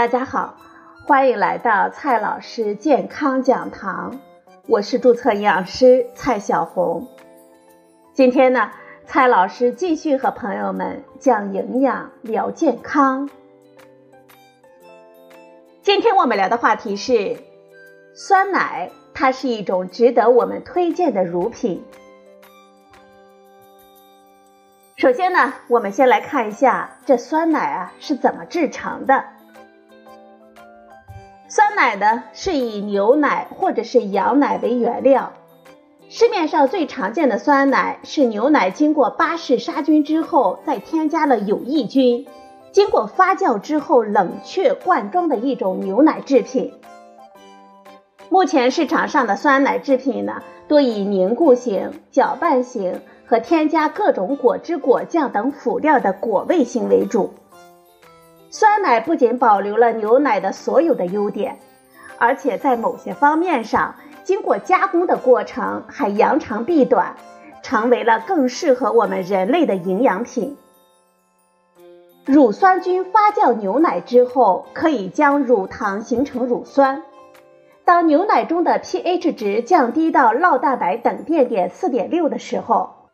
大家好，欢迎来到蔡老师健康讲堂，我是注册营养师蔡小红。今天呢，蔡老师继续和朋友们讲营养聊健康。今天我们聊的话题是酸奶，它是一种值得我们推荐的乳品。首先呢，我们先来看一下这酸奶啊是怎么制成的。奶呢是以牛奶或者是羊奶为原料，市面上最常见的酸奶是牛奶经过巴氏杀菌之后，再添加了有益菌，经过发酵之后冷却灌装的一种牛奶制品。目前市场上的酸奶制品呢，多以凝固型、搅拌型和添加各种果汁、果酱等辅料的果味型为主。酸奶不仅保留了牛奶的所有的优点，而且在某些方面上，经过加工的过程还扬长避短，成为了更适合我们人类的营养品。乳酸菌发酵牛奶之后，可以将乳糖形成乳酸。当牛奶中的 pH 值降低到酪蛋白等电点四点六的时候，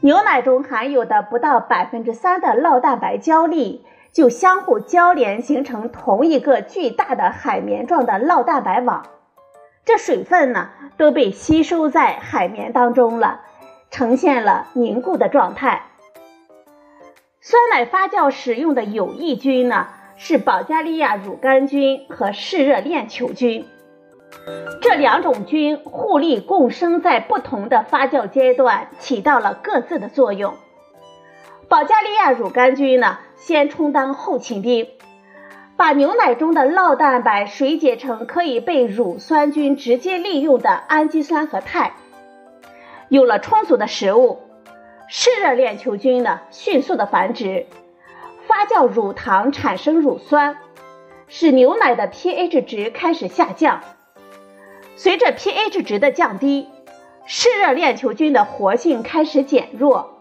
牛奶中含有的不到百分之三的酪蛋白胶粒。就相互交联，形成同一个巨大的海绵状的酪蛋白网。这水分呢都被吸收在海绵当中了，呈现了凝固的状态。酸奶发酵使用的有益菌呢是保加利亚乳杆菌和嗜热链球菌，这两种菌互利共生，在不同的发酵阶段起到了各自的作用。保加利亚乳杆菌呢？先充当后勤兵，把牛奶中的酪蛋白水解成可以被乳酸菌直接利用的氨基酸和肽。有了充足的食物，嗜热链球菌呢迅速的繁殖，发酵乳糖产生乳酸，使牛奶的 pH 值开始下降。随着 pH 值的降低，嗜热链球菌的活性开始减弱。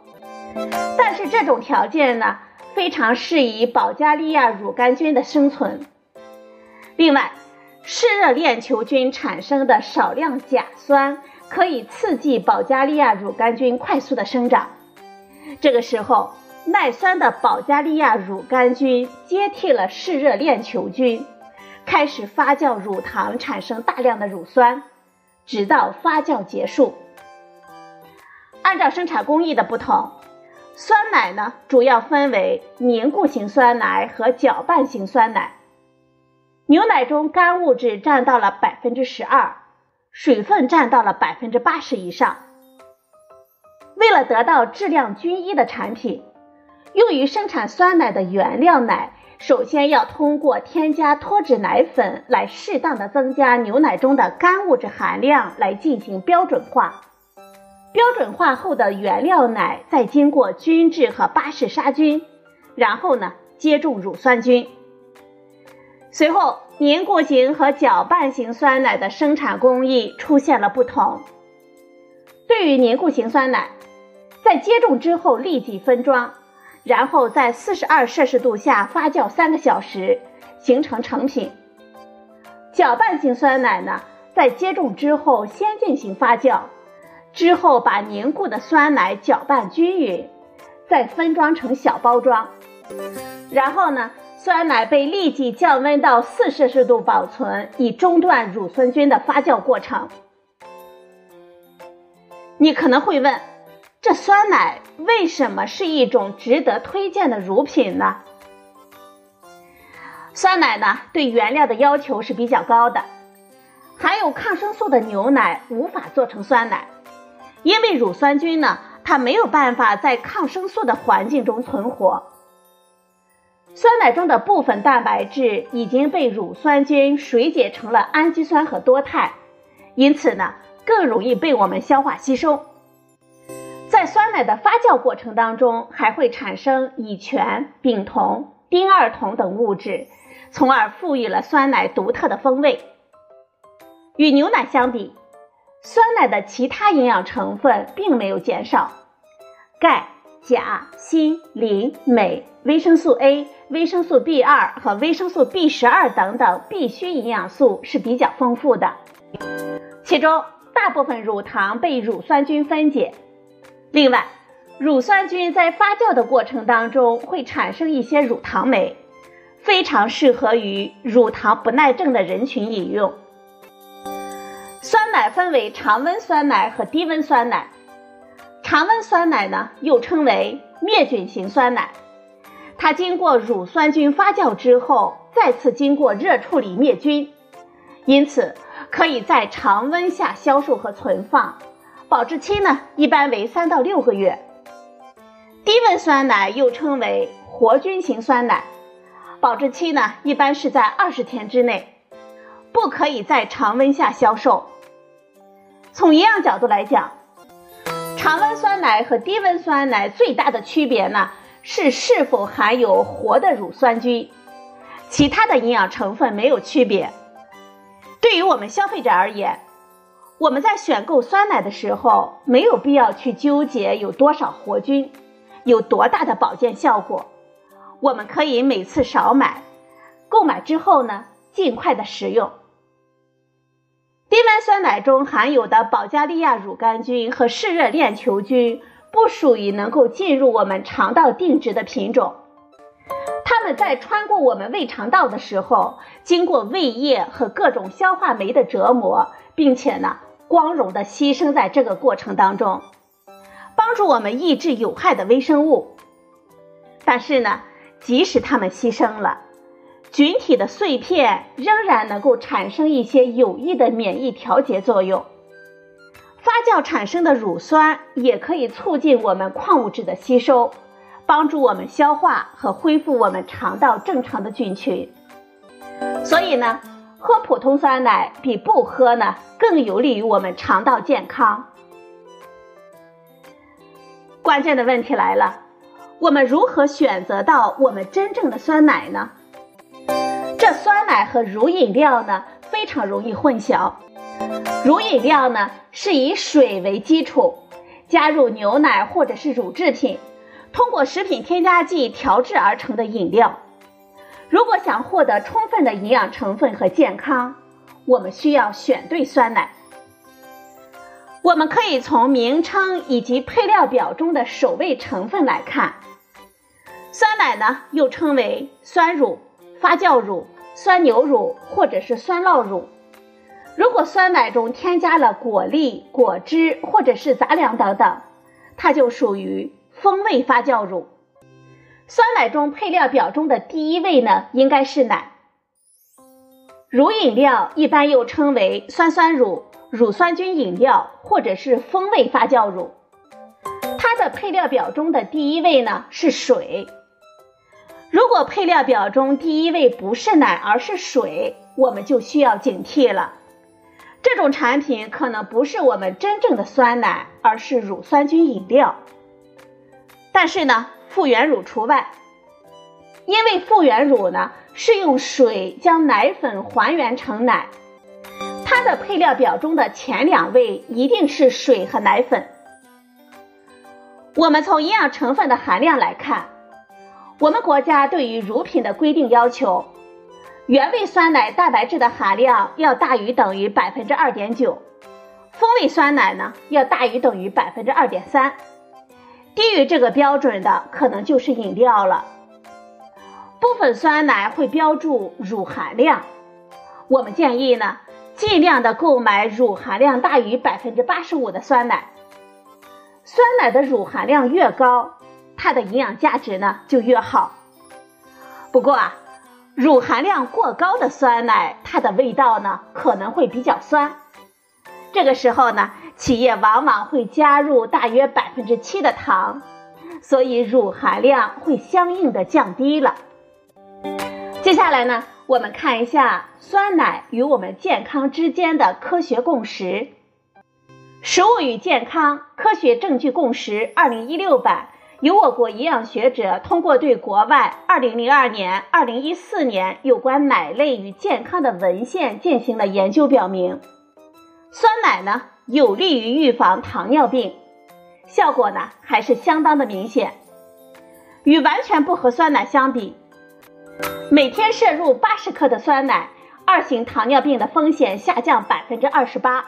这种条件呢？非常适宜保加利亚乳杆菌的生存。另外，嗜热链球菌产生的少量甲酸可以刺激保加利亚乳杆菌快速的生长。这个时候，耐酸的保加利亚乳杆菌接替了嗜热链球菌，开始发酵乳糖，产生大量的乳酸，直到发酵结束。按照生产工艺的不同。酸奶呢，主要分为凝固型酸奶和搅拌型酸奶。牛奶中干物质占到了百分之十二，水分占到了百分之八十以上。为了得到质量均一的产品，用于生产酸奶的原料奶，首先要通过添加脱脂奶粉来适当的增加牛奶中的干物质含量，来进行标准化。标准化后的原料奶再经过均质和巴氏杀菌，然后呢接种乳酸菌。随后，凝固型和搅拌型酸奶的生产工艺出现了不同。对于凝固型酸奶，在接种之后立即分装，然后在四十二摄氏度下发酵三个小时，形成成品。搅拌型酸奶呢，在接种之后先进行发酵。之后把凝固的酸奶搅拌均匀，再分装成小包装。然后呢，酸奶被立即降温到四摄氏度保存，以中断乳酸菌的发酵过程。你可能会问，这酸奶为什么是一种值得推荐的乳品呢？酸奶呢，对原料的要求是比较高的，含有抗生素的牛奶无法做成酸奶。因为乳酸菌呢，它没有办法在抗生素的环境中存活。酸奶中的部分蛋白质已经被乳酸菌水解成了氨基酸和多肽，因此呢，更容易被我们消化吸收。在酸奶的发酵过程当中，还会产生乙醛、丙酮、丁二酮等物质，从而赋予了酸奶独特的风味。与牛奶相比，酸奶的其他营养成分并没有减少，钙、钾、锌、磷、镁、维生素 A、维生素 B2 和维生素 B12 等等必需营养素是比较丰富的，其中大部分乳糖被乳酸菌分解。另外，乳酸菌在发酵的过程当中会产生一些乳糖酶，非常适合于乳糖不耐症的人群饮用。酸奶分为常温酸奶和低温酸奶。常温酸奶呢，又称为灭菌型酸奶，它经过乳酸菌发酵之后，再次经过热处理灭菌，因此可以在常温下销售和存放，保质期呢一般为三到六个月。低温酸奶又称为活菌型酸奶，保质期呢一般是在二十天之内，不可以在常温下销售。从营养角度来讲，常温酸奶和低温酸奶最大的区别呢是是否含有活的乳酸菌，其他的营养成分没有区别。对于我们消费者而言，我们在选购酸奶的时候，没有必要去纠结有多少活菌。有多大的保健效果？我们可以每次少买，购买之后呢，尽快的食用。低温酸奶中含有的保加利亚乳杆菌和嗜热链球菌不属于能够进入我们肠道定植的品种，它们在穿过我们胃肠道的时候，经过胃液和各种消化酶的折磨，并且呢，光荣的牺牲在这个过程当中。帮助我们抑制有害的微生物，但是呢，即使它们牺牲了，菌体的碎片仍然能够产生一些有益的免疫调节作用。发酵产生的乳酸也可以促进我们矿物质的吸收，帮助我们消化和恢复我们肠道正常的菌群。所以呢，喝普通酸奶比不喝呢更有利于我们肠道健康。关键的问题来了，我们如何选择到我们真正的酸奶呢？这酸奶和乳饮料呢非常容易混淆。乳饮料呢是以水为基础，加入牛奶或者是乳制品，通过食品添加剂调制而成的饮料。如果想获得充分的营养成分和健康，我们需要选对酸奶。我们可以从名称以及配料表中的首位成分来看，酸奶呢又称为酸乳、发酵乳、酸牛乳或者是酸酪乳。如果酸奶中添加了果粒、果汁或者是杂粮等等，它就属于风味发酵乳。酸奶中配料表中的第一位呢应该是奶。乳饮料一般又称为酸酸乳。乳酸菌饮料或者是风味发酵乳，它的配料表中的第一位呢是水。如果配料表中第一位不是奶而是水，我们就需要警惕了。这种产品可能不是我们真正的酸奶，而是乳酸菌饮料。但是呢，复原乳除外，因为复原乳呢是用水将奶粉还原成奶。它的配料表中的前两位一定是水和奶粉。我们从营养成分的含量来看，我们国家对于乳品的规定要求，原味酸奶蛋白质的含量要大于等于百分之二点九，风味酸奶呢要大于等于百分之二点三，低于这个标准的可能就是饮料了。部分酸奶会标注乳含量，我们建议呢。尽量的购买乳含量大于百分之八十五的酸奶，酸奶的乳含量越高，它的营养价值呢就越好。不过啊，乳含量过高的酸奶，它的味道呢可能会比较酸。这个时候呢，企业往往会加入大约百分之七的糖，所以乳含量会相应的降低了。接下来呢？我们看一下酸奶与我们健康之间的科学共识。食物与健康科学证据共识二零一六版由我国营养学者通过对国外二零零二年、二零一四年有关奶类与健康的文献进行了研究，表明酸奶呢有利于预防糖尿病，效果呢还是相当的明显。与完全不喝酸奶相比，每天摄入八十克的酸奶，二型糖尿病的风险下降百分之二十八。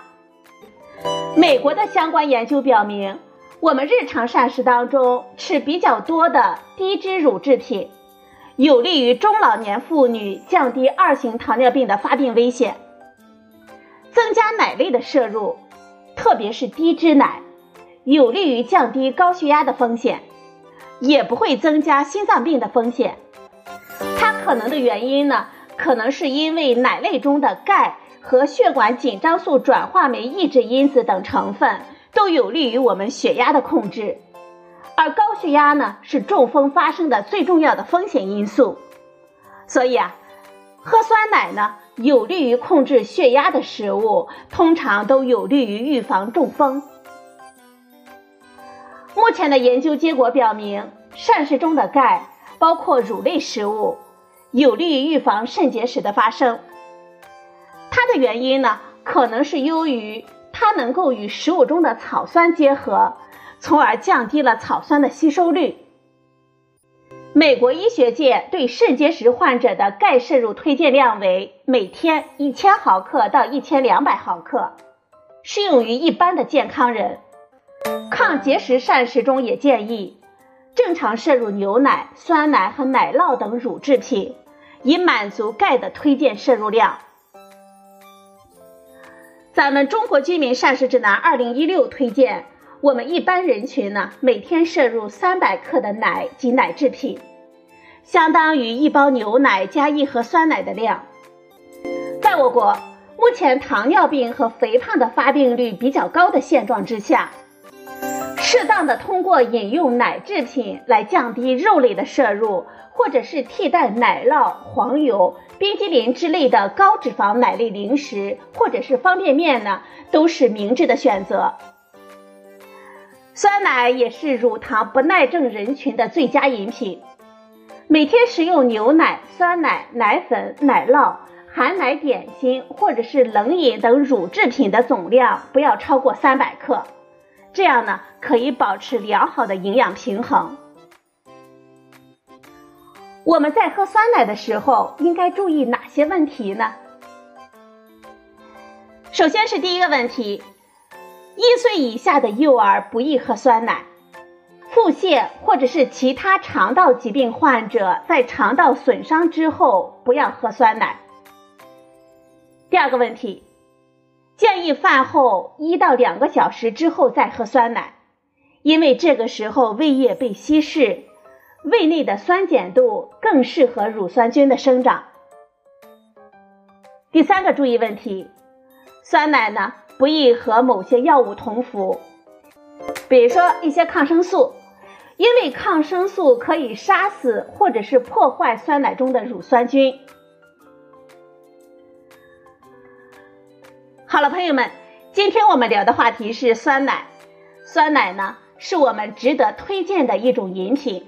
美国的相关研究表明，我们日常膳食当中吃比较多的低脂乳制品，有利于中老年妇女降低二型糖尿病的发病危险。增加奶类的摄入，特别是低脂奶，有利于降低高血压的风险。也不会增加心脏病的风险。它可能的原因呢，可能是因为奶类中的钙和血管紧张素转化酶抑制因子等成分都有利于我们血压的控制，而高血压呢是中风发生的最重要的风险因素。所以啊，喝酸奶呢有利于控制血压的食物，通常都有利于预防中风。目前的研究结果表明，膳食中的钙，包括乳类食物，有利于预防肾结石的发生。它的原因呢，可能是由于它能够与食物中的草酸结合，从而降低了草酸的吸收率。美国医学界对肾结石患者的钙摄入推荐量为每天一千毫克到一千两百毫克，适用于一般的健康人。抗结石膳食中也建议正常摄入牛奶、酸奶和奶酪等乳制品，以满足钙的推荐摄入量。咱们中国居民膳食指南二零一六推荐，我们一般人群呢每天摄入三百克的奶及奶制品，相当于一包牛奶加一盒酸奶的量。在我国目前糖尿病和肥胖的发病率比较高的现状之下。适当的通过饮用奶制品来降低肉类的摄入，或者是替代奶酪、黄油、冰激凌之类的高脂肪奶类零食，或者是方便面呢，都是明智的选择。酸奶也是乳糖不耐症人群的最佳饮品。每天食用牛奶、酸奶、奶粉、奶酪、含奶点心或者是冷饮等乳制品的总量不要超过三百克。这样呢，可以保持良好的营养平衡。我们在喝酸奶的时候，应该注意哪些问题呢？首先是第一个问题，一岁以下的幼儿不宜喝酸奶，腹泻或者是其他肠道疾病患者在肠道损伤之后不要喝酸奶。第二个问题。建议饭后一到两个小时之后再喝酸奶，因为这个时候胃液被稀释，胃内的酸碱度更适合乳酸菌的生长。第三个注意问题，酸奶呢不宜和某些药物同服，比如说一些抗生素，因为抗生素可以杀死或者是破坏酸奶中的乳酸菌。好了，朋友们，今天我们聊的话题是酸奶。酸奶呢，是我们值得推荐的一种饮品。